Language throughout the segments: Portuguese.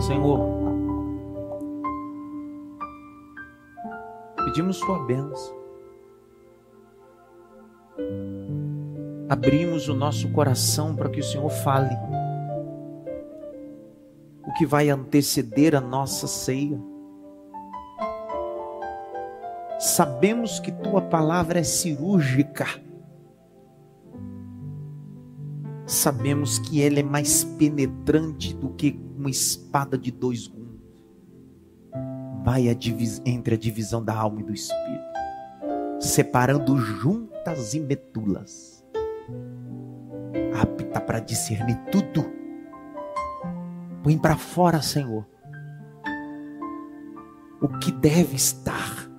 Senhor, pedimos tua bênção. Abrimos o nosso coração para que o Senhor fale o que vai anteceder a nossa ceia. Sabemos que tua palavra é cirúrgica. Sabemos que ela é mais penetrante do que uma espada de dois gumes. Vai a entre a divisão da alma e do espírito, separando juntas e metulas. Apta para discernir tudo. Põe para fora, Senhor, o que deve estar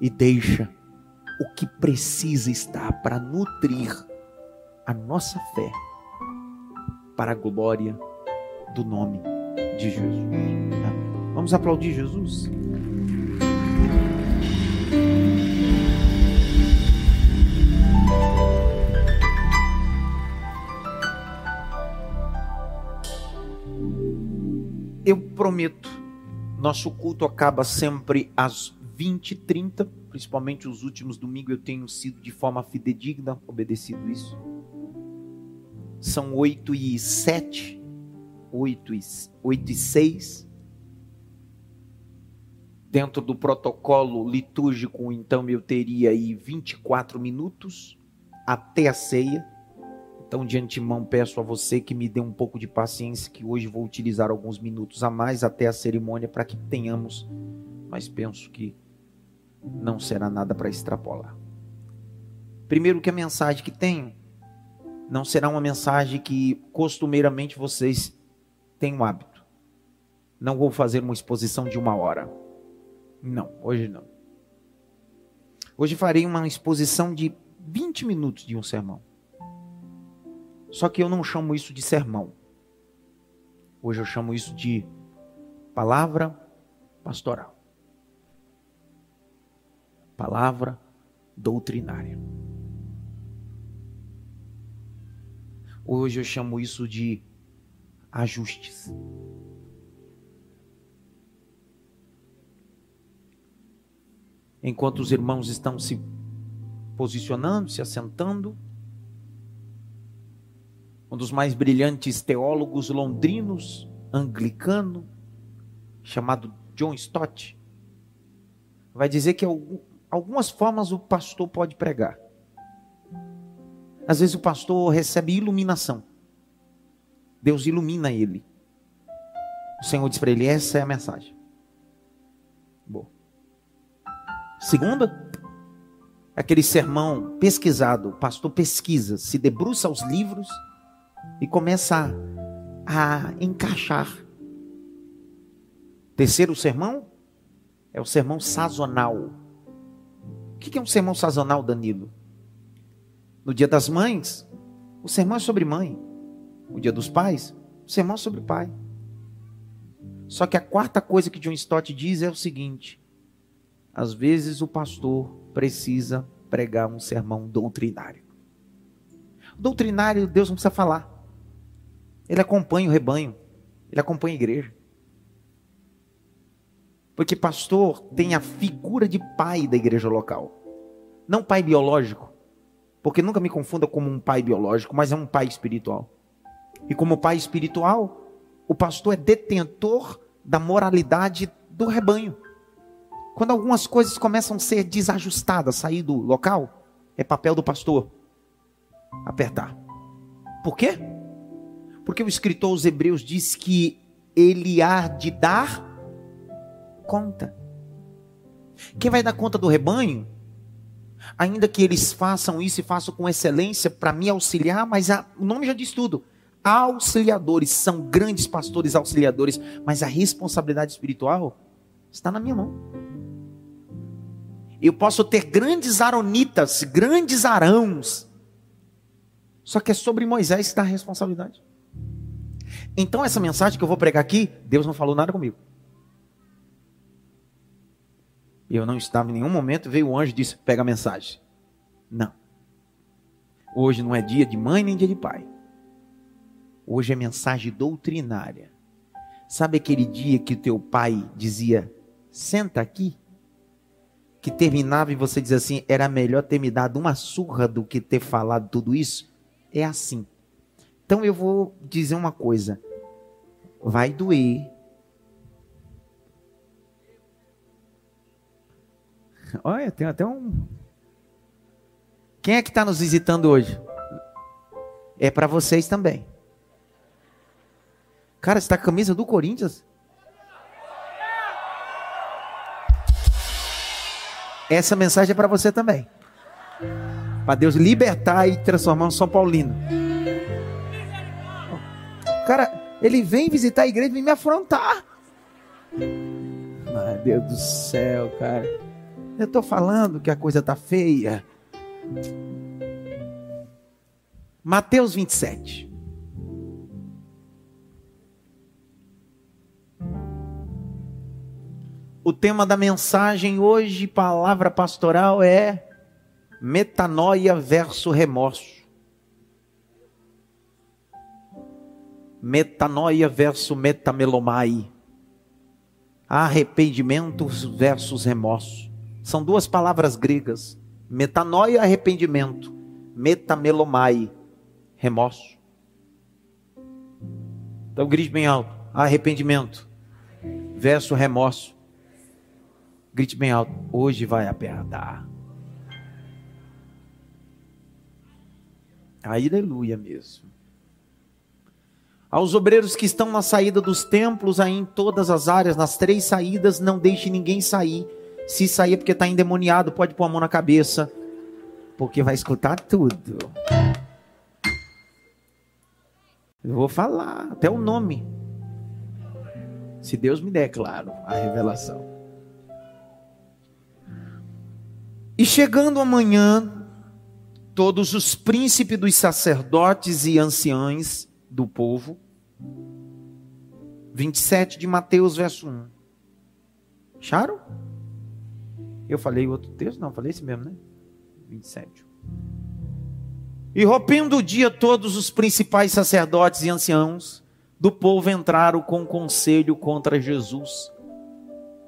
e deixa o que precisa estar para nutrir a nossa fé para a glória do nome de Jesus. Amém. Vamos aplaudir Jesus? Eu prometo, nosso culto acaba sempre às 20 e 30, principalmente os últimos domingos eu tenho sido de forma fidedigna, obedecido isso. São 8 e 7, 8 e, 8 e 6. Dentro do protocolo litúrgico, então eu teria aí 24 minutos até a ceia. Então, de antemão, peço a você que me dê um pouco de paciência, que hoje vou utilizar alguns minutos a mais até a cerimônia para que tenhamos, mas penso que não será nada para extrapolar. Primeiro que a mensagem que tenho não será uma mensagem que costumeiramente vocês têm o hábito. Não vou fazer uma exposição de uma hora. Não, hoje não. Hoje farei uma exposição de 20 minutos de um sermão. Só que eu não chamo isso de sermão. Hoje eu chamo isso de palavra pastoral palavra doutrinária. Hoje eu chamo isso de ajustes. Enquanto os irmãos estão se posicionando, se assentando, um dos mais brilhantes teólogos londrinos, anglicano, chamado John Stott, vai dizer que algumas formas o pastor pode pregar. Às vezes o pastor recebe iluminação. Deus ilumina ele. O Senhor diz para ele: essa é a mensagem. Boa. Segunda, aquele sermão pesquisado. O pastor pesquisa, se debruça aos livros e começa a, a encaixar. Terceiro sermão é o sermão sazonal. O que é um sermão sazonal, Danilo? No dia das mães, o sermão é sobre mãe. No dia dos pais, o sermão sobre pai. Só que a quarta coisa que John Stott diz é o seguinte: às vezes o pastor precisa pregar um sermão doutrinário. doutrinário, Deus não precisa falar. Ele acompanha o rebanho, ele acompanha a igreja. Porque pastor tem a figura de pai da igreja local. Não pai biológico. Porque nunca me confunda como um pai biológico, mas é um pai espiritual. E como pai espiritual, o pastor é detentor da moralidade do rebanho. Quando algumas coisas começam a ser desajustadas, sair do local, é papel do pastor apertar. Por quê? Porque o escritor aos Hebreus diz que ele há de dar conta. Quem vai dar conta do rebanho, ainda que eles façam isso e façam com excelência para me auxiliar, mas a, o nome já diz tudo. Auxiliadores são grandes pastores auxiliadores, mas a responsabilidade espiritual está na minha mão. Eu posso ter grandes aronitas, grandes arãos, só que é sobre Moisés que está a responsabilidade. Então, essa mensagem que eu vou pregar aqui, Deus não falou nada comigo. Eu não estava em nenhum momento, veio o anjo e disse: pega a mensagem. Não. Hoje não é dia de mãe nem dia de pai. Hoje é mensagem doutrinária. Sabe aquele dia que teu pai dizia: "Senta aqui"? Que terminava e você dizia assim: "Era melhor ter me dado uma surra do que ter falado tudo isso"? É assim. Então eu vou dizer uma coisa. Vai doer. Olha, tem até um. Quem é que está nos visitando hoje? É para vocês também. Cara, você está com a camisa do Corinthians? Essa mensagem é para você também. Para Deus libertar e transformar um São Paulino. Cara, ele vem visitar a igreja e vem me afrontar. Ai, Deus do céu, cara. Eu estou falando que a coisa tá feia. Mateus 27. O tema da mensagem hoje, palavra pastoral, é metanoia versus remorso. Metanoia versus metamelomai. Arrependimento versus remorso. São duas palavras gregas. Metanoia, arrependimento. Metamelomai, remorso. Então grite bem alto. Arrependimento versus remorso. Grite bem alto. Hoje vai apertar. Aleluia mesmo. Aos obreiros que estão na saída dos templos, aí em todas as áreas, nas três saídas, não deixe ninguém sair. Se sair é porque está endemoniado, pode pôr a mão na cabeça, porque vai escutar tudo. Eu vou falar até o nome. Se Deus me der, claro, a revelação. E chegando amanhã, todos os príncipes dos sacerdotes e anciães do povo. 27 de Mateus, verso 1. Acharam? Eu falei outro texto? Não, falei esse mesmo, né? 27. E rompendo o dia, todos os principais sacerdotes e anciãos do povo entraram com conselho contra Jesus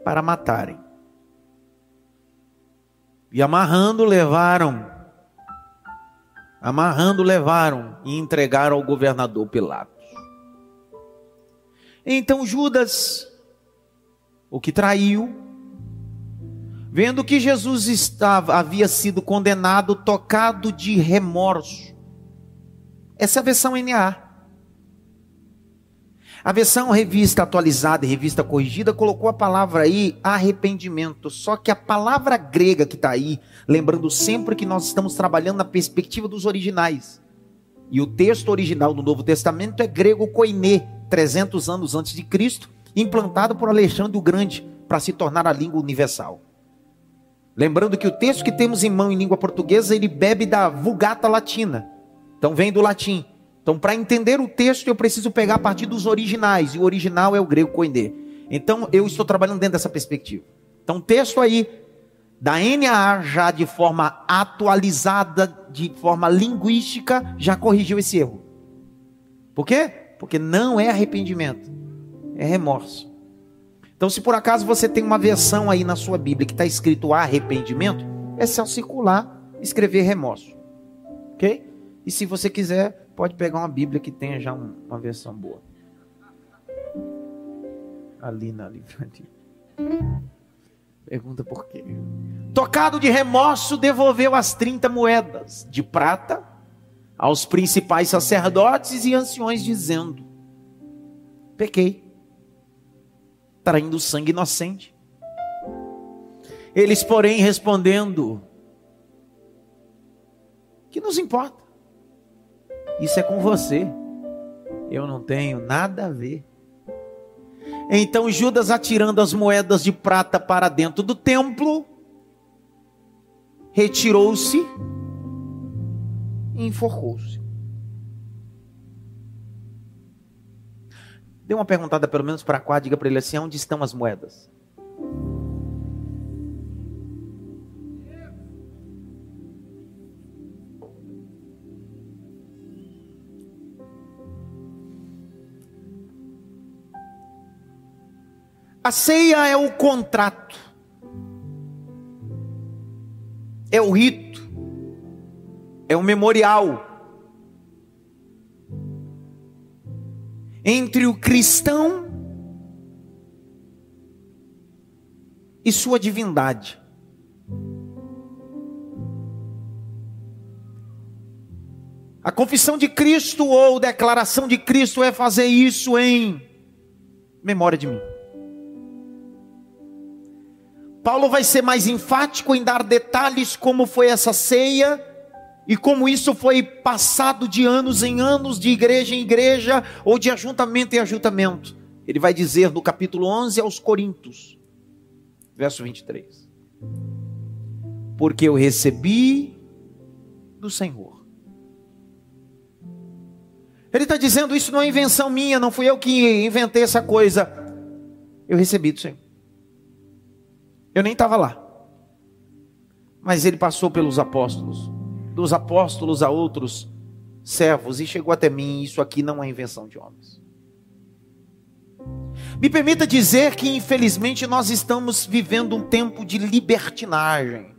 para matarem. E amarrando, levaram Amarrando, levaram e entregaram ao governador Pilatos. Então Judas, o que traiu, vendo que Jesus estava, havia sido condenado, tocado de remorso. Essa é a versão NA. A versão revista atualizada e revista corrigida colocou a palavra aí arrependimento. Só que a palavra grega que está aí, lembrando sempre que nós estamos trabalhando na perspectiva dos originais. E o texto original do Novo Testamento é grego koiné, 300 anos antes de Cristo, implantado por Alexandre o Grande para se tornar a língua universal. Lembrando que o texto que temos em mão em língua portuguesa, ele bebe da Vulgata Latina. Então vem do latim. Então, para entender o texto, eu preciso pegar a partir dos originais, e o original é o grego koiné. Então, eu estou trabalhando dentro dessa perspectiva. Então, o texto aí da NAA já de forma atualizada, de forma linguística, já corrigiu esse erro. Por quê? Porque não é arrependimento, é remorso. Então, se por acaso você tem uma versão aí na sua Bíblia que está escrito arrependimento, é só circular, escrever remorso. Ok? E se você quiser, pode pegar uma Bíblia que tenha já uma versão boa. Ali na livraria. Pergunta por quê? Tocado de remorso, devolveu as 30 moedas de prata aos principais sacerdotes e anciões, dizendo: Pequei, traindo sangue inocente. Eles, porém, respondendo: Que nos importa? Isso é com você. Eu não tenho nada a ver. Então Judas, atirando as moedas de prata para dentro do templo, retirou-se e enforcou-se. Dê uma perguntada pelo menos para cá, diga para ele assim: onde estão as moedas? A ceia é o contrato, é o rito, é o memorial entre o cristão e sua divindade. A confissão de Cristo ou declaração de Cristo é fazer isso em memória de mim. Paulo vai ser mais enfático em dar detalhes como foi essa ceia e como isso foi passado de anos em anos, de igreja em igreja ou de ajuntamento em ajuntamento. Ele vai dizer no capítulo 11 aos Coríntios, verso 23: Porque eu recebi do Senhor ele está dizendo: Isso não é invenção minha, não fui eu que inventei essa coisa. Eu recebi do Senhor. Eu nem estava lá. Mas ele passou pelos apóstolos, dos apóstolos a outros servos, e chegou até mim. Isso aqui não é invenção de homens. Me permita dizer que, infelizmente, nós estamos vivendo um tempo de libertinagem,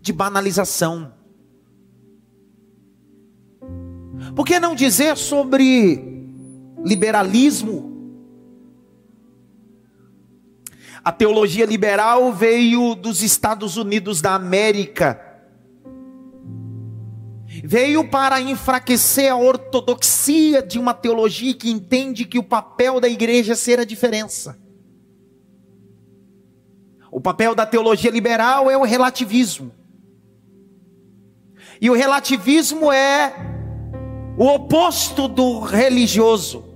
de banalização Por que não dizer sobre liberalismo? A teologia liberal veio dos Estados Unidos da América. Veio para enfraquecer a ortodoxia de uma teologia que entende que o papel da igreja é ser a diferença. O papel da teologia liberal é o relativismo. E o relativismo é o oposto do religioso.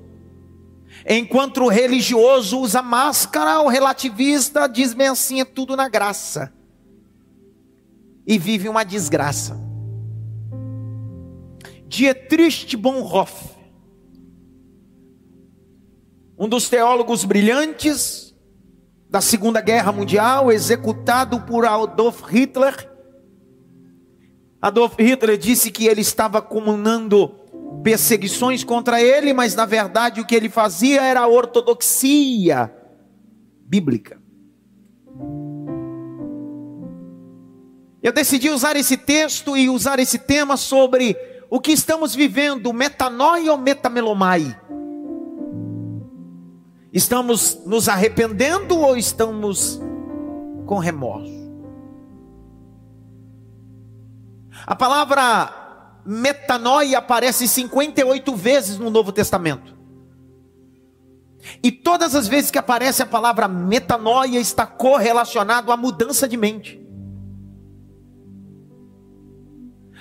Enquanto o religioso usa máscara, o relativista diz bem assim: é tudo na graça. E vive uma desgraça. Dietrich Bonhoeffer, um dos teólogos brilhantes da Segunda Guerra Mundial, executado por Adolf Hitler. Adolf Hitler disse que ele estava comandando perseguições contra ele, mas na verdade o que ele fazia era a ortodoxia bíblica. Eu decidi usar esse texto e usar esse tema sobre o que estamos vivendo, metanoia ou metamelomai. Estamos nos arrependendo ou estamos com remorso? A palavra metanoia aparece 58 vezes no Novo Testamento. E todas as vezes que aparece a palavra metanoia está correlacionado à mudança de mente.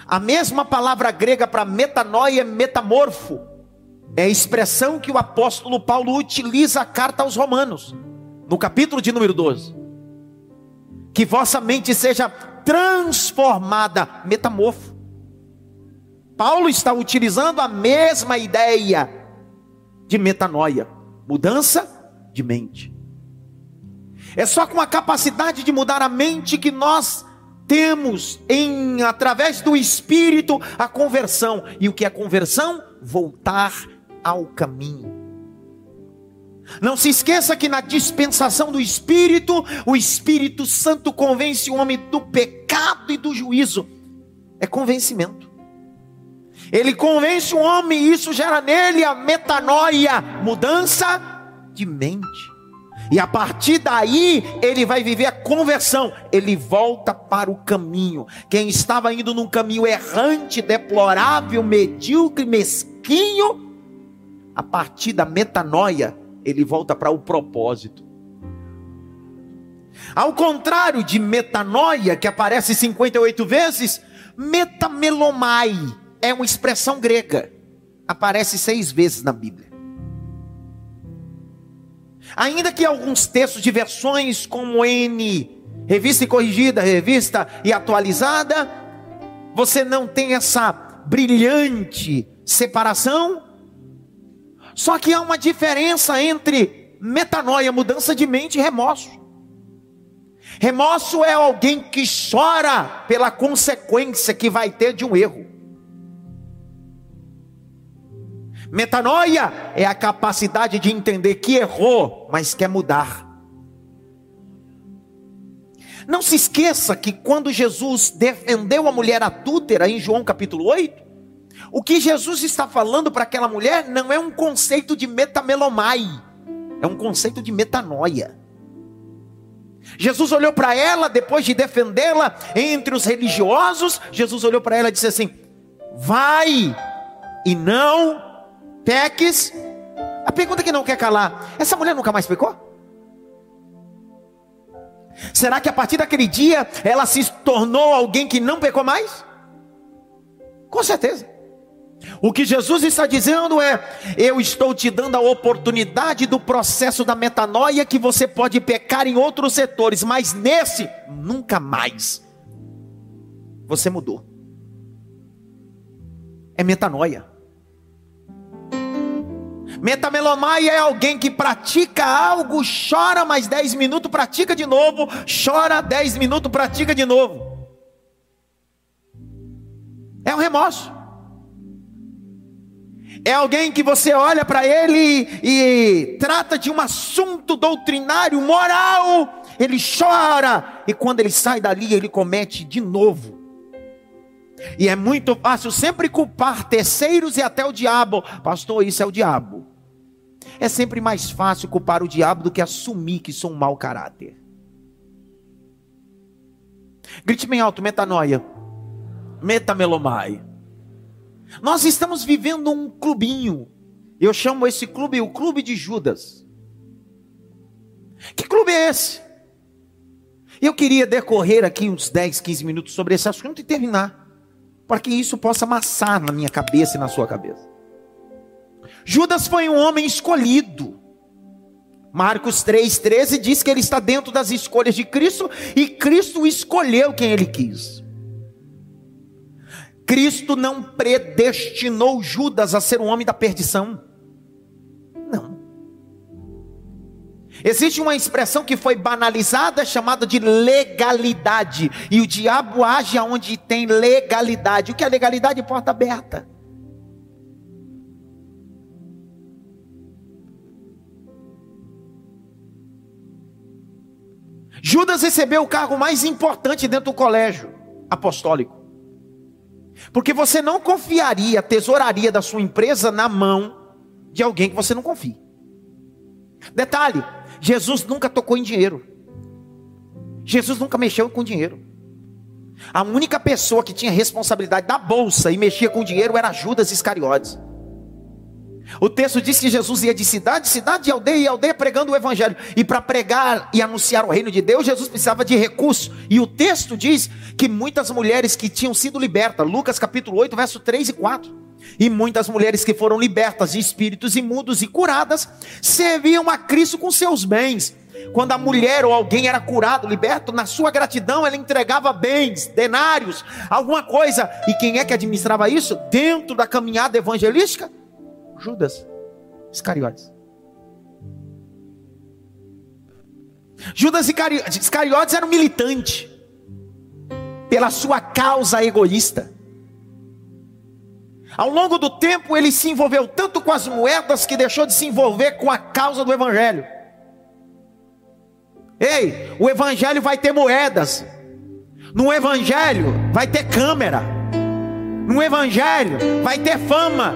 A mesma palavra grega para metanoia é metamorfo. É a expressão que o apóstolo Paulo utiliza a carta aos Romanos, no capítulo de número 12. Que vossa mente seja transformada, metamorfo. Paulo está utilizando a mesma ideia de metanoia, mudança de mente. É só com a capacidade de mudar a mente que nós temos em através do espírito a conversão. E o que é conversão? Voltar ao caminho. Não se esqueça que na dispensação do Espírito, o Espírito Santo convence o homem do pecado e do juízo. É convencimento. Ele convence o homem, e isso gera nele a metanoia, mudança de mente. E a partir daí, ele vai viver a conversão. Ele volta para o caminho. Quem estava indo num caminho errante, deplorável, medíocre, mesquinho, a partir da metanoia, ele volta para o propósito. Ao contrário de metanoia, que aparece 58 vezes, metamelomai é uma expressão grega, aparece seis vezes na Bíblia. Ainda que alguns textos de versões como N, revista e corrigida, revista e atualizada, você não tem essa brilhante separação. Só que há uma diferença entre metanoia, mudança de mente, e remorso. Remorso é alguém que chora pela consequência que vai ter de um erro. Metanoia é a capacidade de entender que errou, mas quer mudar. Não se esqueça que quando Jesus defendeu a mulher adúltera em João capítulo 8, o que Jesus está falando para aquela mulher não é um conceito de metamelomai, é um conceito de metanoia. Jesus olhou para ela depois de defendê-la entre os religiosos. Jesus olhou para ela e disse assim: Vai e não peques. A pergunta que não quer calar: essa mulher nunca mais pecou? Será que a partir daquele dia ela se tornou alguém que não pecou mais? Com certeza. O que Jesus está dizendo é: eu estou te dando a oportunidade do processo da metanoia que você pode pecar em outros setores, mas nesse nunca mais. Você mudou. É metanoia. Metamelomaia é alguém que pratica algo, chora mais 10 minutos, pratica de novo, chora 10 minutos, pratica de novo. É um remorso. É alguém que você olha para ele e, e trata de um assunto doutrinário, moral, ele chora, e quando ele sai dali, ele comete de novo. E é muito fácil sempre culpar terceiros e até o diabo. Pastor, isso é o diabo. É sempre mais fácil culpar o diabo do que assumir que sou um mau caráter. Grite bem alto, metanoia. Metamelomai. Nós estamos vivendo um clubinho. Eu chamo esse clube o Clube de Judas. Que clube é esse? Eu queria decorrer aqui uns 10, 15 minutos sobre esse assunto e terminar. Para que isso possa amassar na minha cabeça e na sua cabeça. Judas foi um homem escolhido. Marcos 3,13 diz que ele está dentro das escolhas de Cristo e Cristo escolheu quem ele quis. Cristo não predestinou Judas a ser um homem da perdição. Não. Existe uma expressão que foi banalizada chamada de legalidade. E o diabo age aonde tem legalidade. O que é legalidade? Porta aberta. Judas recebeu o cargo mais importante dentro do colégio apostólico. Porque você não confiaria a tesouraria da sua empresa na mão de alguém que você não confia. Detalhe: Jesus nunca tocou em dinheiro. Jesus nunca mexeu com dinheiro. A única pessoa que tinha responsabilidade da bolsa e mexia com dinheiro era Judas Iscariotes. O texto diz que Jesus ia de cidade, cidade, de aldeia e aldeia pregando o evangelho. E para pregar e anunciar o reino de Deus, Jesus precisava de recursos. E o texto diz que muitas mulheres que tinham sido libertas, Lucas capítulo 8, verso 3 e 4. E muitas mulheres que foram libertas de espíritos imundos e curadas, serviam a Cristo com seus bens. Quando a mulher ou alguém era curado, liberto, na sua gratidão ela entregava bens, denários, alguma coisa. E quem é que administrava isso? Dentro da caminhada evangelística? Judas Iscariotes. Judas Iscariotes era um militante pela sua causa egoísta. Ao longo do tempo, ele se envolveu tanto com as moedas que deixou de se envolver com a causa do Evangelho. Ei, o Evangelho vai ter moedas. No Evangelho vai ter câmera. No Evangelho vai ter fama.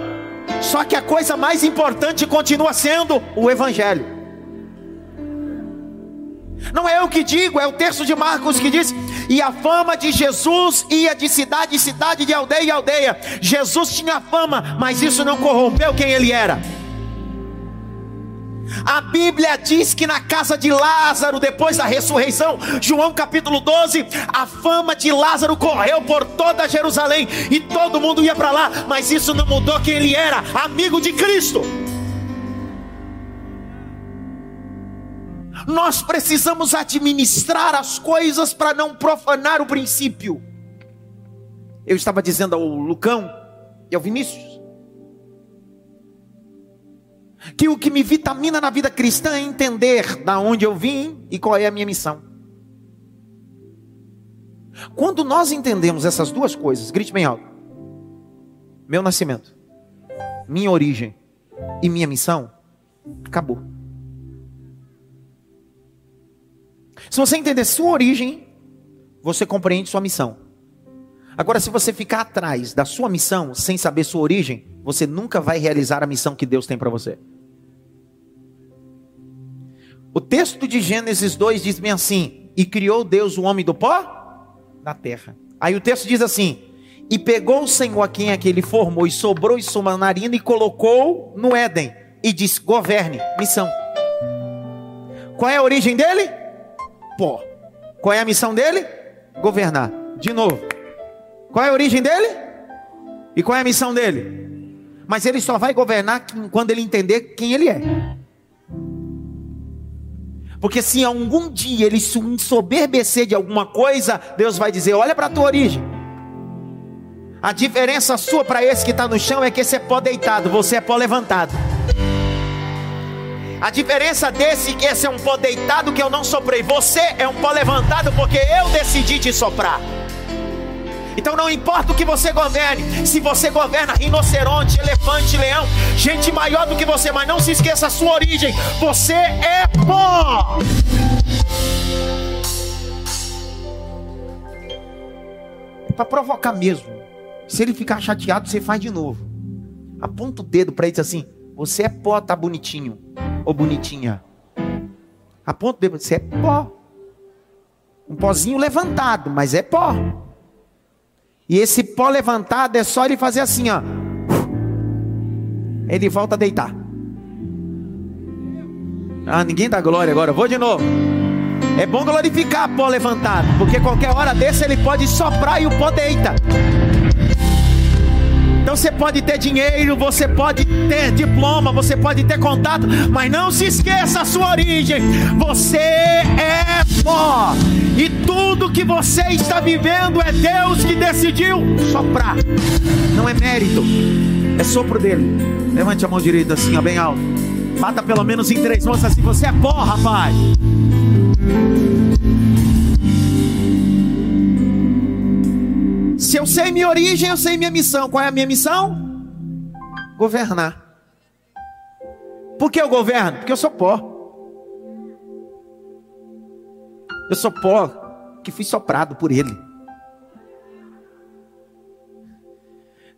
Só que a coisa mais importante continua sendo o Evangelho. Não é eu que digo, é o texto de Marcos que diz: E a fama de Jesus ia de cidade em cidade, de aldeia em aldeia. Jesus tinha fama, mas isso não corrompeu quem ele era. A Bíblia diz que na casa de Lázaro, depois da ressurreição, João capítulo 12, a fama de Lázaro correu por toda Jerusalém e todo mundo ia para lá, mas isso não mudou quem ele era, amigo de Cristo. Nós precisamos administrar as coisas para não profanar o princípio. Eu estava dizendo ao Lucão e ao Vinícius que o que me vitamina na vida cristã é entender da onde eu vim e qual é a minha missão. Quando nós entendemos essas duas coisas, grite bem alto: meu nascimento, minha origem e minha missão, acabou. Se você entender sua origem, você compreende sua missão. Agora, se você ficar atrás da sua missão sem saber sua origem, você nunca vai realizar a missão que Deus tem para você. O texto de Gênesis 2 diz bem assim: E criou Deus o homem do pó da terra. Aí o texto diz assim: E pegou o Senhor a quem é que ele formou, e sobrou em sua narina, e colocou no Éden, e disse: Governe, missão. Qual é a origem dele? Pó. Qual é a missão dele? Governar. De novo. Qual é a origem dele? E qual é a missão dele? Mas ele só vai governar quando ele entender quem ele é. Porque se algum dia ele se ensoberbecer de alguma coisa, Deus vai dizer: Olha para a tua origem. A diferença sua para esse que está no chão é que esse é pó deitado, você é pó levantado. A diferença desse que esse é um pó deitado que eu não soprei, você é um pó levantado porque eu decidi te soprar. Então não importa o que você governe, se você governa rinoceronte, elefante, leão, gente maior do que você, mas não se esqueça a sua origem. Você é pó. É para provocar mesmo. Se ele ficar chateado, você faz de novo. Aponta o dedo para ele e diz assim: Você é pó, tá bonitinho ou bonitinha. Aponta o dedo, você é pó. Um pozinho levantado, mas é pó. E esse pó levantado é só ele fazer assim, ó. Ele volta a deitar. Ah, ninguém dá glória agora. Vou de novo. É bom glorificar pó levantado, porque qualquer hora desse ele pode soprar e o pó deita. Então você pode ter dinheiro, você pode ter diploma, você pode ter contato, mas não se esqueça a sua origem. Você é pó. E tudo que você está vivendo é Deus que decidiu soprar. Não é mérito, é sopro dele. Levante a mão direita assim, ó, bem alto. Bata pelo menos em três mãos assim. Você é pó, rapaz. Se eu sei minha origem, eu sei minha missão. Qual é a minha missão? Governar. Por que eu governo? Porque eu sou pó. Eu sou pó que fui soprado por ele.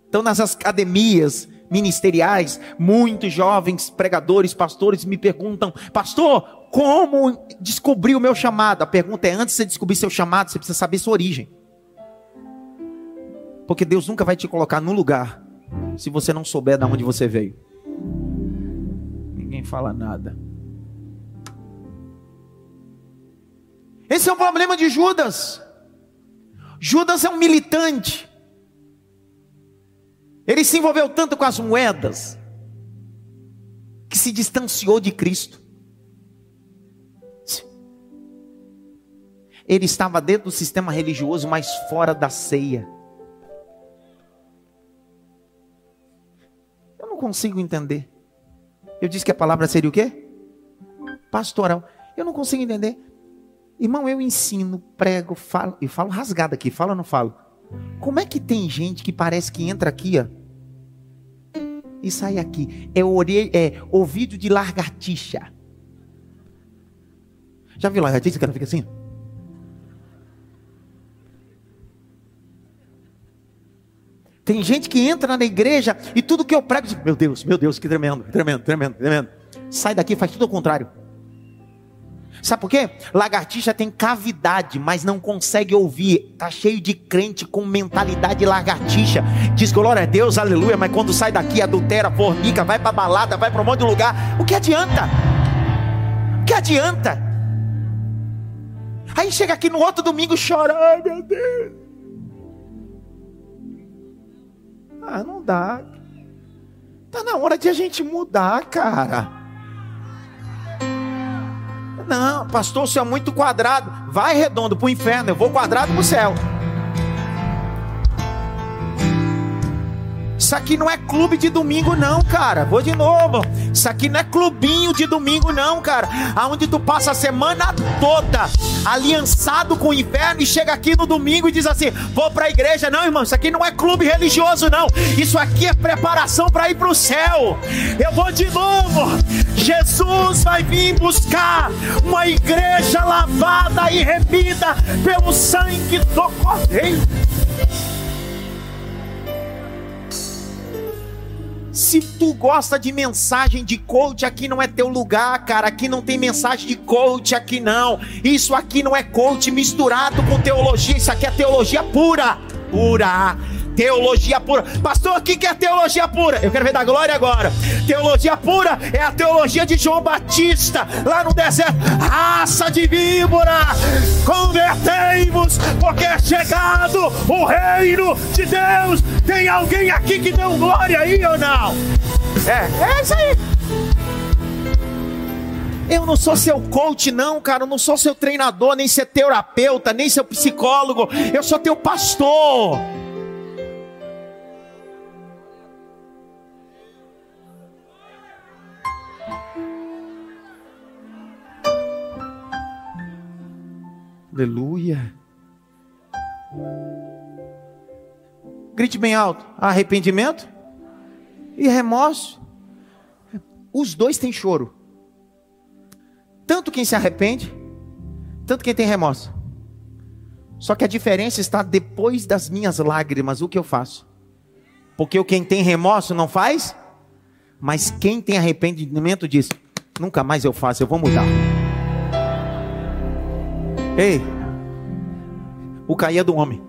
Então, nas academias ministeriais, muitos jovens pregadores, pastores me perguntam: Pastor, como descobrir o meu chamado? A pergunta é: antes de você descobrir seu chamado, você precisa saber sua origem. Porque Deus nunca vai te colocar no lugar se você não souber de onde você veio. Ninguém fala nada. Esse é o problema de Judas. Judas é um militante. Ele se envolveu tanto com as moedas que se distanciou de Cristo. Ele estava dentro do sistema religioso, mas fora da ceia. Consigo entender. Eu disse que a palavra seria o quê? Pastoral. Eu não consigo entender. Irmão, eu ensino, prego, falo, eu falo rasgado aqui, falo ou não falo? Como é que tem gente que parece que entra aqui, ó, e sai aqui? É, orelha, é ouvido de lagartixa. Já viu lagartixa que ela fica assim? Tem gente que entra na igreja e tudo que eu prego, diz, meu Deus, meu Deus, que tremendo, tremendo, tremendo, tremendo. Sai daqui, faz tudo ao contrário. Sabe por quê? Lagartixa tem cavidade, mas não consegue ouvir. Tá cheio de crente com mentalidade lagartixa. Diz glória a Deus, aleluia, mas quando sai daqui adultera, fornica, vai para balada, vai para um monte de lugar. O que adianta? O que adianta? Aí chega aqui no outro domingo chora, ai meu Deus. Ah, não dá. Tá na hora de a gente mudar, cara. Não, pastor, senhor é muito quadrado. Vai redondo para o inferno, eu vou quadrado para o céu. Isso aqui não é clube de domingo, não, cara. Vou de novo. Isso aqui não é clubinho de domingo, não, cara. Aonde tu passa a semana toda aliançado com o inferno e chega aqui no domingo e diz assim: vou para a igreja. Não, irmão, isso aqui não é clube religioso, não. Isso aqui é preparação para ir para o céu. Eu vou de novo. Jesus vai vir buscar uma igreja lavada e remida pelo sangue do Cordeiro. Se tu gosta de mensagem de coach, aqui não é teu lugar, cara. Aqui não tem mensagem de coach, aqui não. Isso aqui não é coach misturado com teologia. Isso aqui é teologia pura. Pura teologia pura. Pastor, o que é teologia pura? Eu quero ver da glória agora. Teologia pura é a teologia de João Batista, lá no deserto. Raça de víbora, convertei-vos, porque é chegado o reino de Deus. Tem alguém aqui que deu glória aí ou não? É, é isso aí. Eu não sou seu coach, não, cara. Eu não sou seu treinador, nem seu terapeuta, nem seu psicólogo. Eu sou teu pastor. Aleluia. Grite bem alto: arrependimento e remorso. Os dois têm choro. Tanto quem se arrepende, tanto quem tem remorso. Só que a diferença está depois das minhas lágrimas, o que eu faço? Porque o quem tem remorso não faz, mas quem tem arrependimento diz: nunca mais eu faço, eu vou mudar. Ei, o cair é do homem,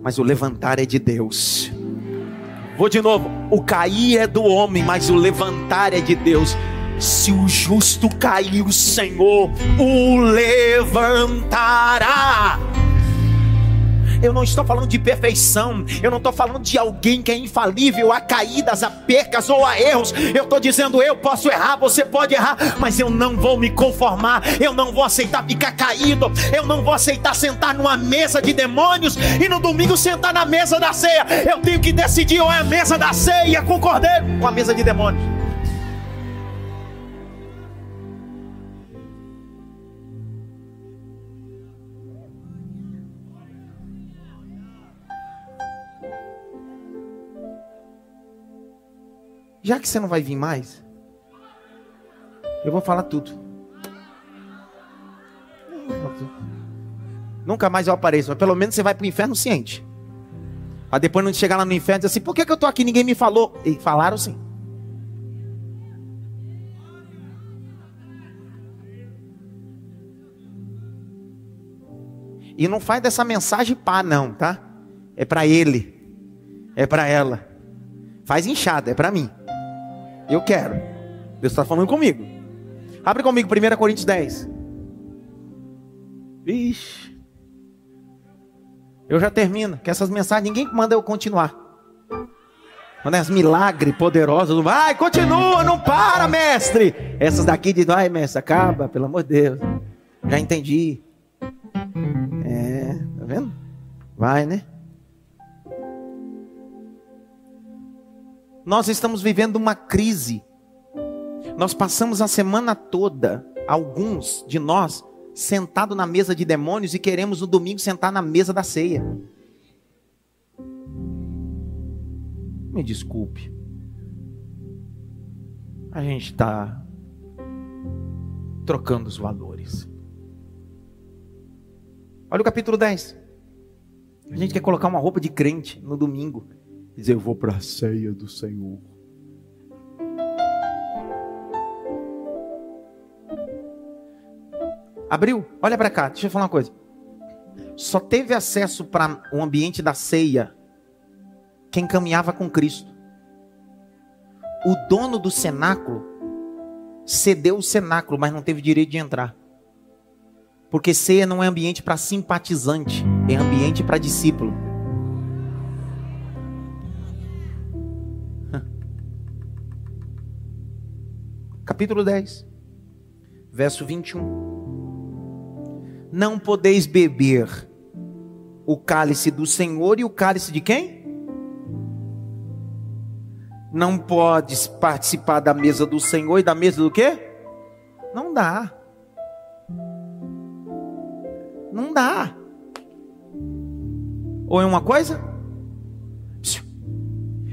mas o levantar é de Deus. Vou de novo. O cair é do homem, mas o levantar é de Deus. Se o justo cair, o Senhor o levantará. Eu não estou falando de perfeição. Eu não estou falando de alguém que é infalível a caídas, a percas ou a erros. Eu estou dizendo, eu posso errar, você pode errar, mas eu não vou me conformar. Eu não vou aceitar ficar caído. Eu não vou aceitar sentar numa mesa de demônios e no domingo sentar na mesa da ceia. Eu tenho que decidir ou é a mesa da ceia com o cordeiro ou a mesa de demônios. Já que você não vai vir mais, eu vou falar tudo. Nunca mais eu apareço, mas pelo menos você vai para o inferno ciente. Para depois não chegar lá no inferno e dizer assim: por que, que eu estou aqui? Ninguém me falou. E falaram sim. E não faz dessa mensagem pá, não, tá? É para ele. É para ela. Faz inchada, é para mim. Eu quero. Deus está falando comigo. Abre comigo 1 Coríntios 10. Vixe. Eu já termino. Que essas mensagens ninguém manda eu continuar. É as milagres poderosos, vai, continua, não para, mestre. Essas daqui de vai, mestre, acaba, pelo amor de Deus. Já entendi. É, tá vendo? Vai, né? Nós estamos vivendo uma crise. Nós passamos a semana toda, alguns de nós, sentado na mesa de demônios e queremos no domingo sentar na mesa da ceia. Me desculpe. A gente está trocando os valores. Olha o capítulo 10. A gente quer colocar uma roupa de crente no domingo dizer: Eu vou para a ceia do Senhor. Abriu? Olha para cá, deixa eu falar uma coisa. Só teve acesso para o ambiente da ceia quem caminhava com Cristo. O dono do cenáculo cedeu o cenáculo, mas não teve direito de entrar. Porque ceia não é ambiente para simpatizante, é ambiente para discípulo. Capítulo 10, verso 21. Não podeis beber o cálice do Senhor e o cálice de quem? não podes participar da mesa do Senhor e da mesa do quê? Não dá. Não dá. Ou é uma coisa?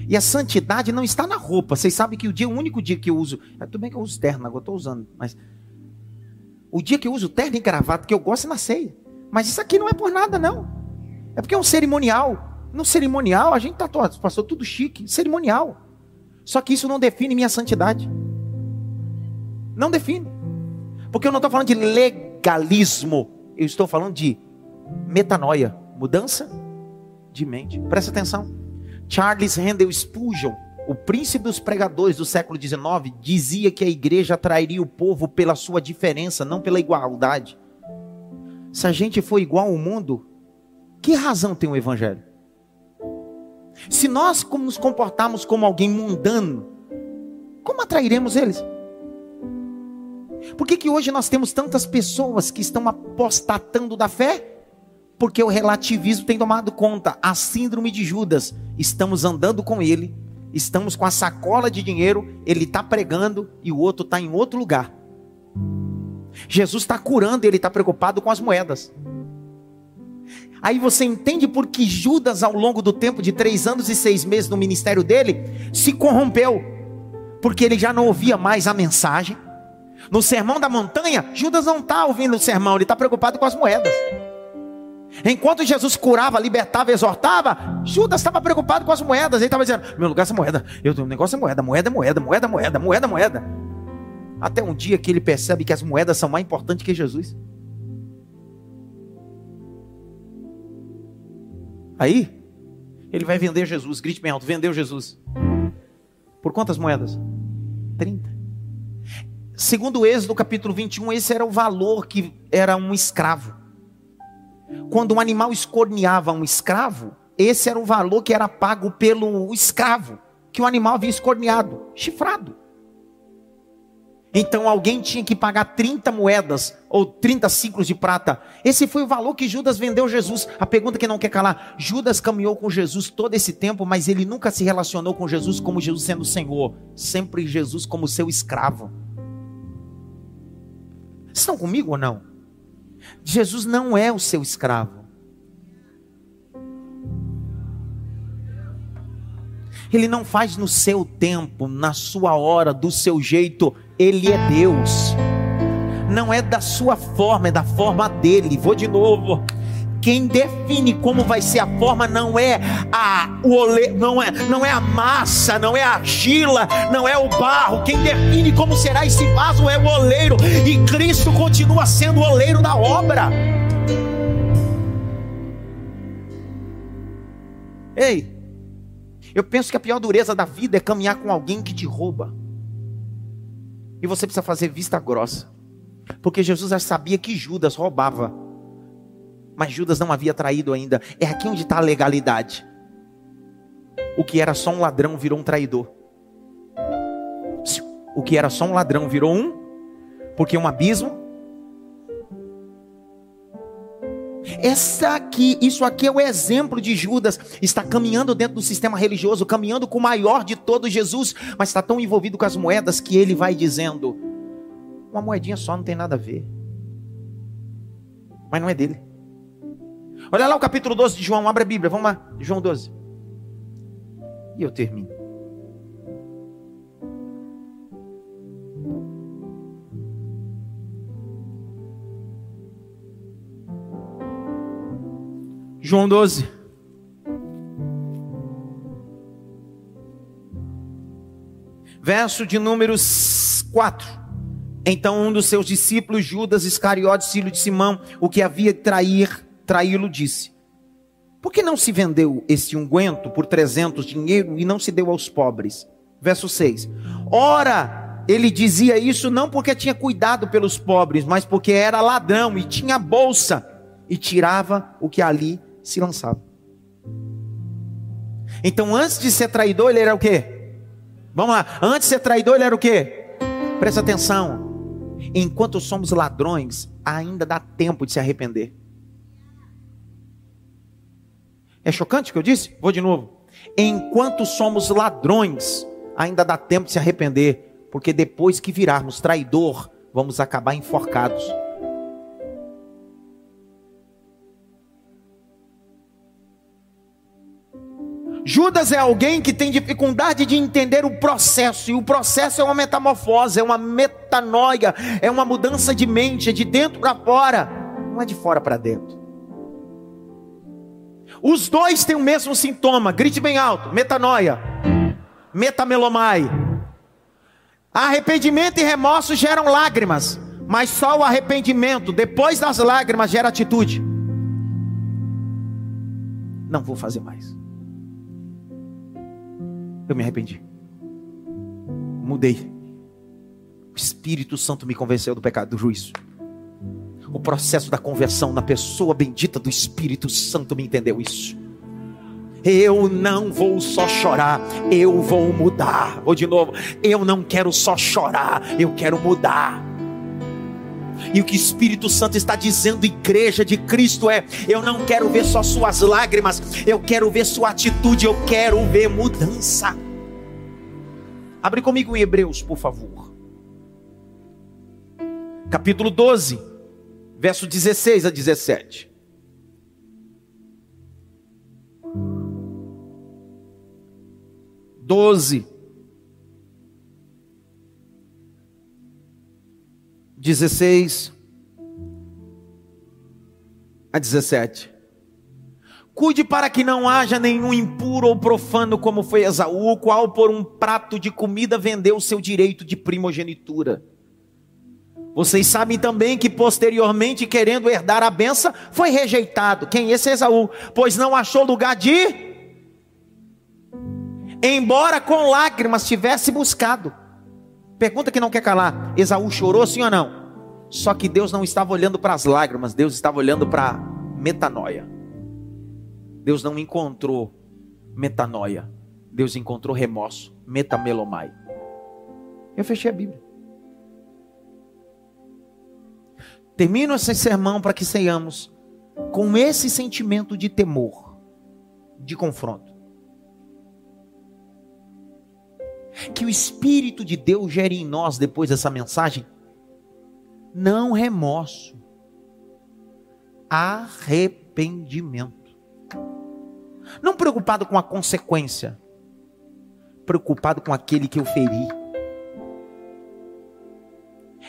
E a santidade não está na roupa. Vocês sabem que o dia, o único dia que eu uso. É, tudo bem que eu uso terno, agora estou usando. Mas. O dia que eu uso terno e gravata, que eu gosto é na ceia. Mas isso aqui não é por nada, não. É porque é um cerimonial. No cerimonial, a gente tá passou tudo chique. Cerimonial. Só que isso não define minha santidade. Não define. Porque eu não estou falando de legalismo. Eu estou falando de metanoia. Mudança de mente. Presta atenção. Charles Handel Spurgeon, o príncipe dos pregadores do século XIX, dizia que a igreja atrairia o povo pela sua diferença, não pela igualdade. Se a gente for igual ao mundo, que razão tem o evangelho? Se nós nos comportarmos como alguém mundano, como atrairemos eles? Por que, que hoje nós temos tantas pessoas que estão apostatando da fé? Porque o relativismo tem tomado conta. A síndrome de Judas. Estamos andando com ele, estamos com a sacola de dinheiro, ele está pregando e o outro está em outro lugar. Jesus está curando e ele está preocupado com as moedas. Aí você entende por que Judas, ao longo do tempo de três anos e seis meses no ministério dele, se corrompeu. Porque ele já não ouvia mais a mensagem. No sermão da montanha, Judas não está ouvindo o sermão, ele está preocupado com as moedas. Enquanto Jesus curava, libertava, exortava, Judas estava preocupado com as moedas. Ele estava dizendo: Meu lugar é moeda, eu tenho um negócio é moeda, moeda moeda, moeda, moeda, moeda, moeda. Até um dia que ele percebe que as moedas são mais importantes que Jesus. Aí, ele vai vender Jesus, grite bem alto: Vendeu Jesus. Por quantas moedas? 30. Segundo o Êxodo capítulo 21, esse era o valor que era um escravo. Quando um animal escorneava um escravo, esse era o valor que era pago pelo escravo, que o animal havia escorneado, chifrado. Então alguém tinha que pagar 30 moedas ou 30 ciclos de prata. Esse foi o valor que Judas vendeu Jesus. A pergunta que não quer calar: Judas caminhou com Jesus todo esse tempo, mas ele nunca se relacionou com Jesus como Jesus sendo Senhor, sempre Jesus como seu escravo. Estão comigo ou não? Jesus não é o seu escravo. Ele não faz no seu tempo, na sua hora, do seu jeito. Ele é Deus. Não é da sua forma, é da forma dele. Vou de novo. Quem define como vai ser a forma não é a o ole, não é, não é a massa, não é a argila, não é o barro. Quem define como será esse vaso é o oleiro, e Cristo continua sendo o oleiro da obra. Ei, eu penso que a pior dureza da vida é caminhar com alguém que te rouba. E você precisa fazer vista grossa. Porque Jesus já sabia que Judas roubava mas Judas não havia traído ainda. É aqui onde está a legalidade. O que era só um ladrão virou um traidor. O que era só um ladrão virou um, porque um abismo. Essa aqui, isso aqui é o exemplo de Judas, está caminhando dentro do sistema religioso, caminhando com o maior de todos, Jesus, mas está tão envolvido com as moedas que ele vai dizendo: uma moedinha só não tem nada a ver, mas não é dele. Olha lá o capítulo 12 de João, abre a Bíblia, vamos lá, João 12. E eu termino. João 12. Verso de números 4. Então um dos seus discípulos, Judas Iscariotes, filho de Simão, o que havia de trair, traí-lo, disse: Por que não se vendeu esse unguento por 300 dinheiro e não se deu aos pobres? Verso 6. Ora, ele dizia isso não porque tinha cuidado pelos pobres, mas porque era ladrão e tinha bolsa e tirava o que ali se lançava. Então, antes de ser traidor, ele era o quê? Vamos lá. Antes de ser traidor, ele era o quê? Presta atenção. Enquanto somos ladrões, ainda dá tempo de se arrepender. É chocante o que eu disse? Vou de novo. Enquanto somos ladrões, ainda dá tempo de se arrepender, porque depois que virarmos traidor, vamos acabar enforcados. Judas é alguém que tem dificuldade de entender o processo, e o processo é uma metamorfose, é uma metanoia, é uma mudança de mente, é de dentro para fora, não é de fora para dentro. Os dois têm o mesmo sintoma, grite bem alto: metanoia, metamelomai. Arrependimento e remorso geram lágrimas, mas só o arrependimento, depois das lágrimas, gera atitude. Não vou fazer mais. Eu me arrependi. Mudei. O Espírito Santo me convenceu do pecado, do juízo. O processo da conversão na pessoa bendita do Espírito Santo me entendeu isso. Eu não vou só chorar, eu vou mudar. Vou de novo. Eu não quero só chorar, eu quero mudar. E o que o Espírito Santo está dizendo, igreja de Cristo, é: eu não quero ver só suas lágrimas, eu quero ver sua atitude, eu quero ver mudança. Abre comigo em Hebreus, por favor. Capítulo 12, verso 16 a 17. Doze. 16 a 17. Cuide para que não haja nenhum impuro ou profano como foi Esaú, o qual por um prato de comida vendeu seu direito de primogenitura. Vocês sabem também que posteriormente, querendo herdar a benção, foi rejeitado. Quem? Esse é Esaú. Pois não achou lugar de. Embora com lágrimas tivesse buscado. Pergunta que não quer calar: Esaú chorou sim ou não? Só que Deus não estava olhando para as lágrimas, Deus estava olhando para metanoia. Deus não encontrou metanoia, Deus encontrou remorso, metamelomai. Eu fechei a Bíblia. Termino esse sermão para que seiamos com esse sentimento de temor, de confronto. que o Espírito de Deus gere em nós depois dessa mensagem, não remorso, arrependimento. Não preocupado com a consequência, preocupado com aquele que eu feri.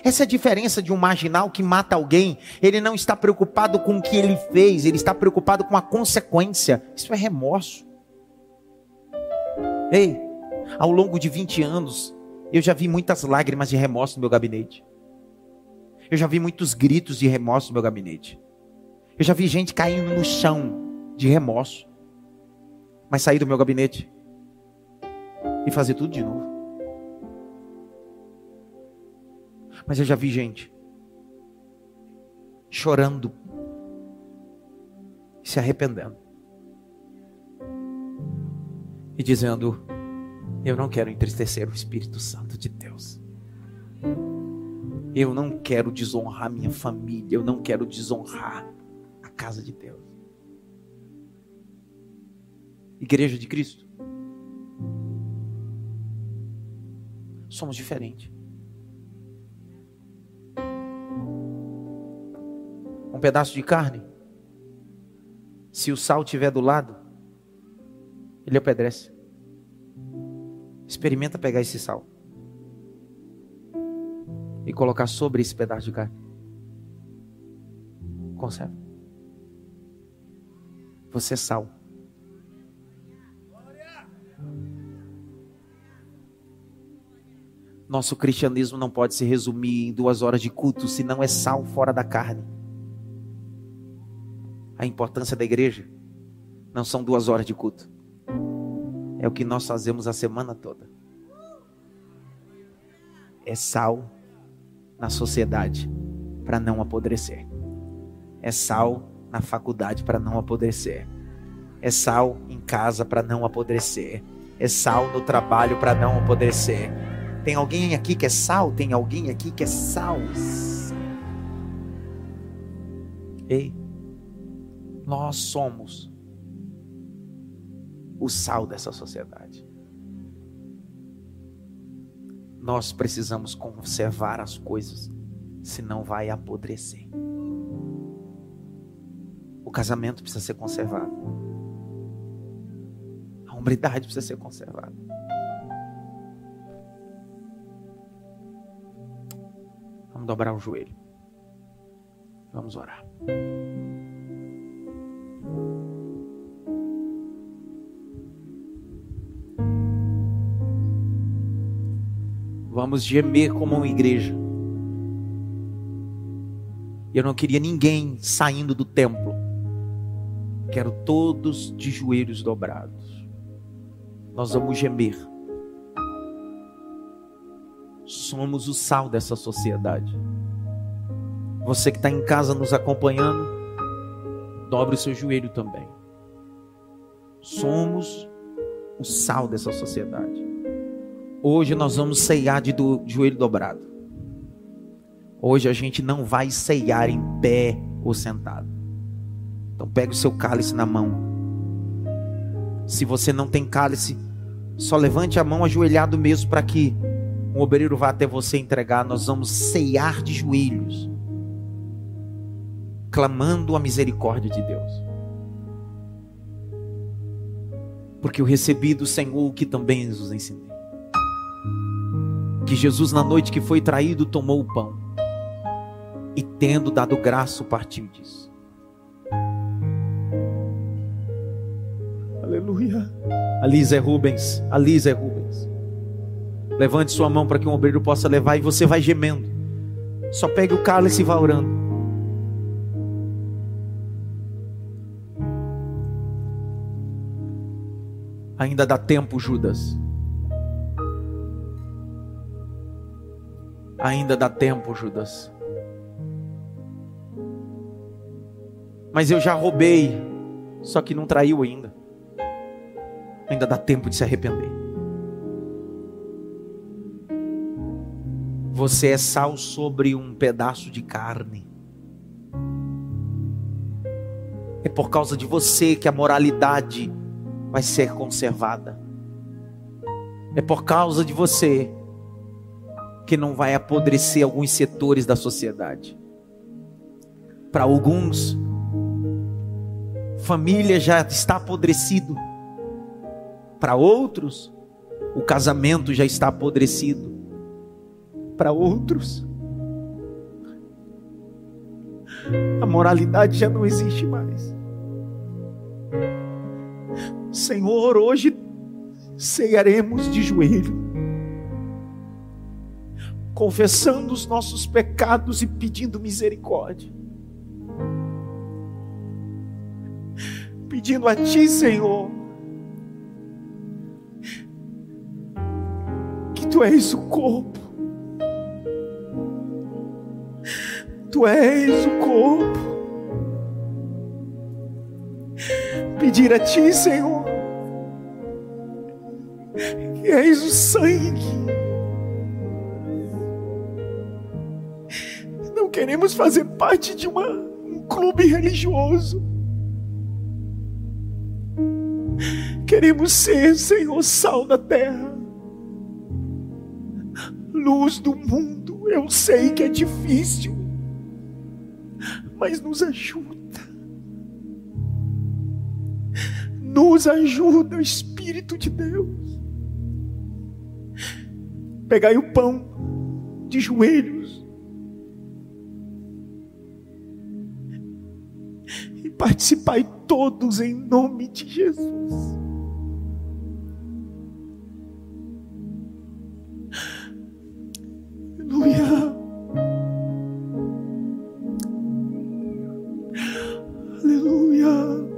Essa é a diferença de um marginal que mata alguém. Ele não está preocupado com o que ele fez, ele está preocupado com a consequência. Isso é remorso. Ei, ao longo de 20 anos, eu já vi muitas lágrimas de remorso no meu gabinete. Eu já vi muitos gritos de remorso no meu gabinete. Eu já vi gente caindo no chão de remorso. Mas sair do meu gabinete e fazer tudo de novo. Mas eu já vi gente chorando, se arrependendo e dizendo: eu não quero entristecer o Espírito Santo de Deus. Eu não quero desonrar minha família. Eu não quero desonrar a casa de Deus. Igreja de Cristo. Somos diferentes. Um pedaço de carne. Se o sal estiver do lado, ele apedrece. Experimenta pegar esse sal e colocar sobre esse pedaço de carne. Consegue? Você é sal. Nosso cristianismo não pode se resumir em duas horas de culto se não é sal fora da carne. A importância da igreja não são duas horas de culto. É o que nós fazemos a semana toda. É sal na sociedade para não apodrecer. É sal na faculdade para não apodrecer. É sal em casa para não apodrecer. É sal no trabalho para não apodrecer. Tem alguém aqui que é sal? Tem alguém aqui que é sal? Ei, nós somos o sal dessa sociedade. nós precisamos conservar as coisas, senão vai apodrecer. O casamento precisa ser conservado. A hombridade precisa ser conservada. Vamos dobrar o joelho. Vamos orar. Vamos gemer como uma igreja. Eu não queria ninguém saindo do templo. Quero todos de joelhos dobrados. Nós vamos gemer. Somos o sal dessa sociedade. Você que está em casa nos acompanhando, dobre o seu joelho também. Somos o sal dessa sociedade. Hoje nós vamos ceiar de do, joelho dobrado. Hoje a gente não vai ceiar em pé ou sentado. Então pegue o seu cálice na mão. Se você não tem cálice, só levante a mão ajoelhado mesmo para que um obreiro vá até você entregar. Nós vamos ceiar de joelhos, clamando a misericórdia de Deus. Porque eu recebi do Senhor o que também nos ensinei que Jesus, na noite que foi traído, tomou o pão e, tendo dado graça, partiu disso. Aleluia. Ali Zé Rubens, ali Zé Rubens. Levante sua mão para que um obreiro possa levar e você vai gemendo. Só pegue o cálice e vá orando. Ainda dá tempo, Judas. Ainda dá tempo, Judas. Mas eu já roubei, só que não traiu ainda. Ainda dá tempo de se arrepender. Você é sal sobre um pedaço de carne. É por causa de você que a moralidade vai ser conservada. É por causa de você que não vai apodrecer alguns setores da sociedade. Para alguns, família já está apodrecido. Para outros, o casamento já está apodrecido. Para outros, a moralidade já não existe mais. Senhor, hoje ceiaremos de joelho confessando os nossos pecados e pedindo misericórdia. Pedindo a Ti, Senhor, que Tu és o corpo, Tu és o corpo. Pedir a Ti, Senhor, que és o sangue queremos fazer parte de uma, um clube religioso. Queremos ser, Senhor, sal da terra, luz do mundo. Eu sei que é difícil, mas nos ajuda. Nos ajuda, Espírito de Deus. Pegai o pão de joelhos Participai todos em nome de Jesus. Aleluia. Aleluia.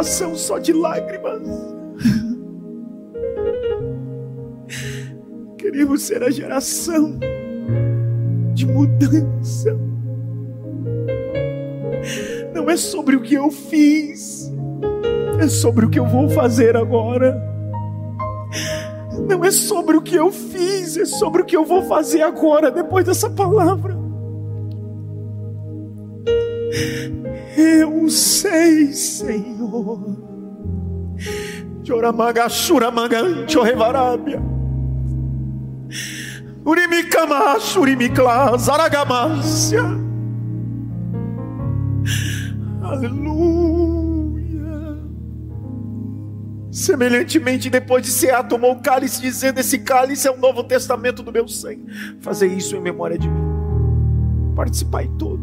Geração só de lágrimas. Queremos ser a geração de mudança. é sobre o que eu fiz, é sobre o que eu vou fazer agora. Não é sobre o que eu fiz, é sobre o que eu vou fazer agora, depois dessa palavra. Eu sei, Senhor. Zaragamácia. Aleluia. Semelhantemente, depois de Cear, tomou o cálice, dizendo: Esse cálice é o novo testamento do meu sangue. Fazer isso em memória de mim. Participai todos.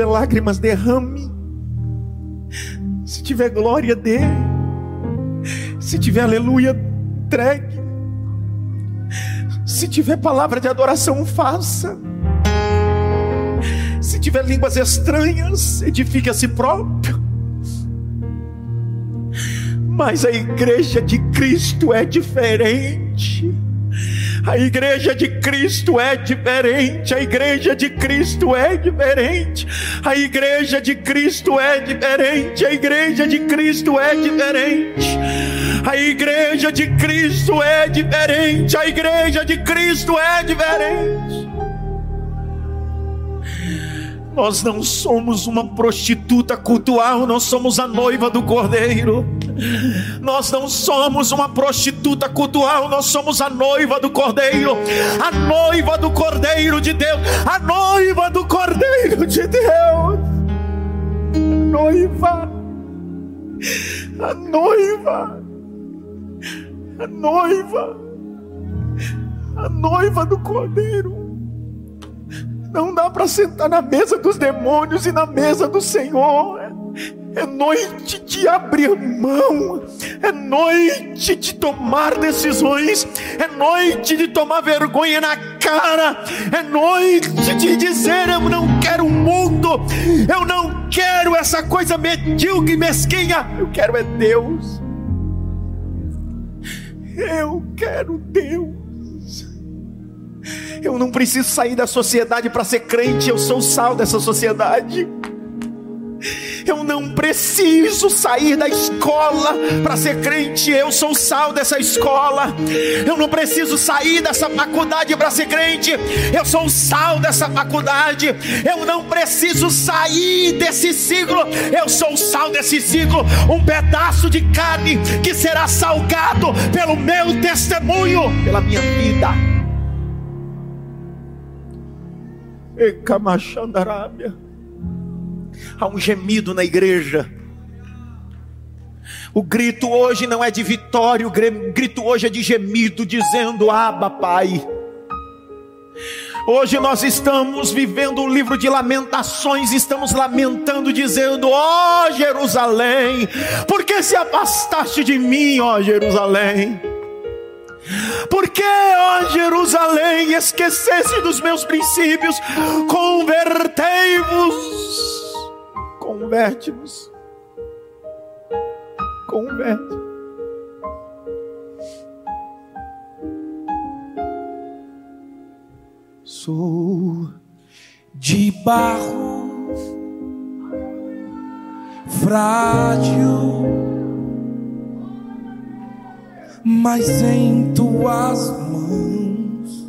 Tiver lágrimas, derrame. Se tiver glória, dê. Se tiver aleluia, entregue. Se tiver palavra de adoração, faça. Se tiver línguas estranhas, edifique a si próprio. Mas a igreja de Cristo é diferente. A igreja de Cristo é diferente. A igreja de Cristo é diferente. A igreja de Cristo é diferente. A igreja de Cristo é diferente. A igreja de Cristo é diferente. A igreja de Cristo é diferente. Nós não somos uma prostituta cultural, nós somos a noiva do Cordeiro. Nós não somos uma prostituta cultural, nós somos a noiva do Cordeiro, a noiva do Cordeiro de Deus, a noiva do Cordeiro de Deus. Noiva, a noiva, a noiva, a noiva do Cordeiro. Não dá para sentar na mesa dos demônios e na mesa do Senhor. É noite de abrir mão, é noite de tomar decisões, é noite de tomar vergonha na cara, é noite de dizer: Eu não quero o mundo, eu não quero essa coisa medíocre e mesquinha, eu quero é Deus. Eu quero Deus. Eu não preciso sair da sociedade para ser crente, eu sou o sal dessa sociedade. Eu não preciso sair da escola para ser crente, eu sou o sal dessa escola. Eu não preciso sair dessa faculdade para ser crente, eu sou o sal dessa faculdade. Eu não preciso sair desse ciclo, eu sou o sal desse ciclo. Um pedaço de carne que será salgado pelo meu testemunho, pela minha vida. Ecamachandarábia. Há um gemido na igreja. O grito hoje não é de vitória, o grito hoje é de gemido, dizendo: Aba, Pai. Hoje nós estamos vivendo um livro de lamentações, estamos lamentando, dizendo: Ó oh, Jerusalém, por que se afastaste de mim, ó oh, Jerusalém? Por que, ó Jerusalém, esquecesse dos meus princípios? Convertei-vos, converte-vos, converte. Sou de barro frágil mas em tuas mãos.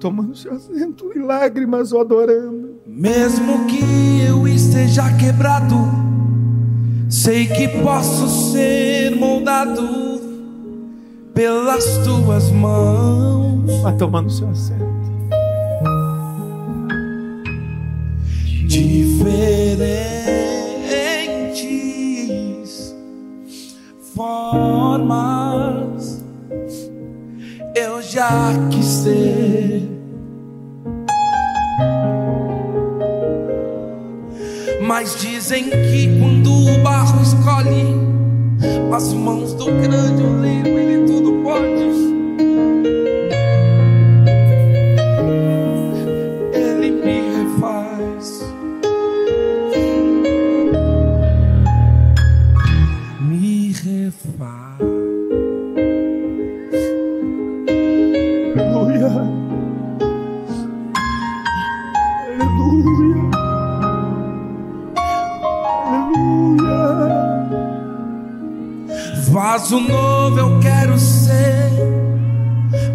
Tomando seu assento em lágrimas, o adorando. Mesmo que eu esteja quebrado, sei que posso ser moldado pelas tuas mãos. Vá tomando seu assento. Diferente formas eu já quis ser. Mas dizem que quando o barro escolhe as mãos do grande oleiro, ele tudo pode. O novo, eu quero ser.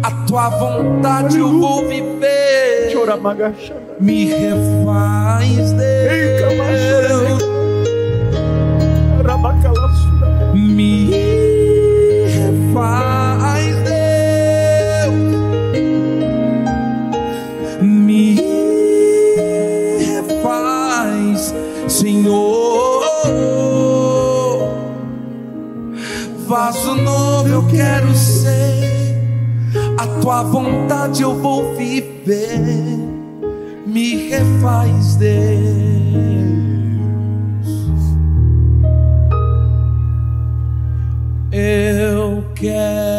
A tua vontade eu vou viver. Me refaz, Deus. Vaso novo eu quero ser. A tua vontade eu vou viver. Me refaz, Deus. eu quero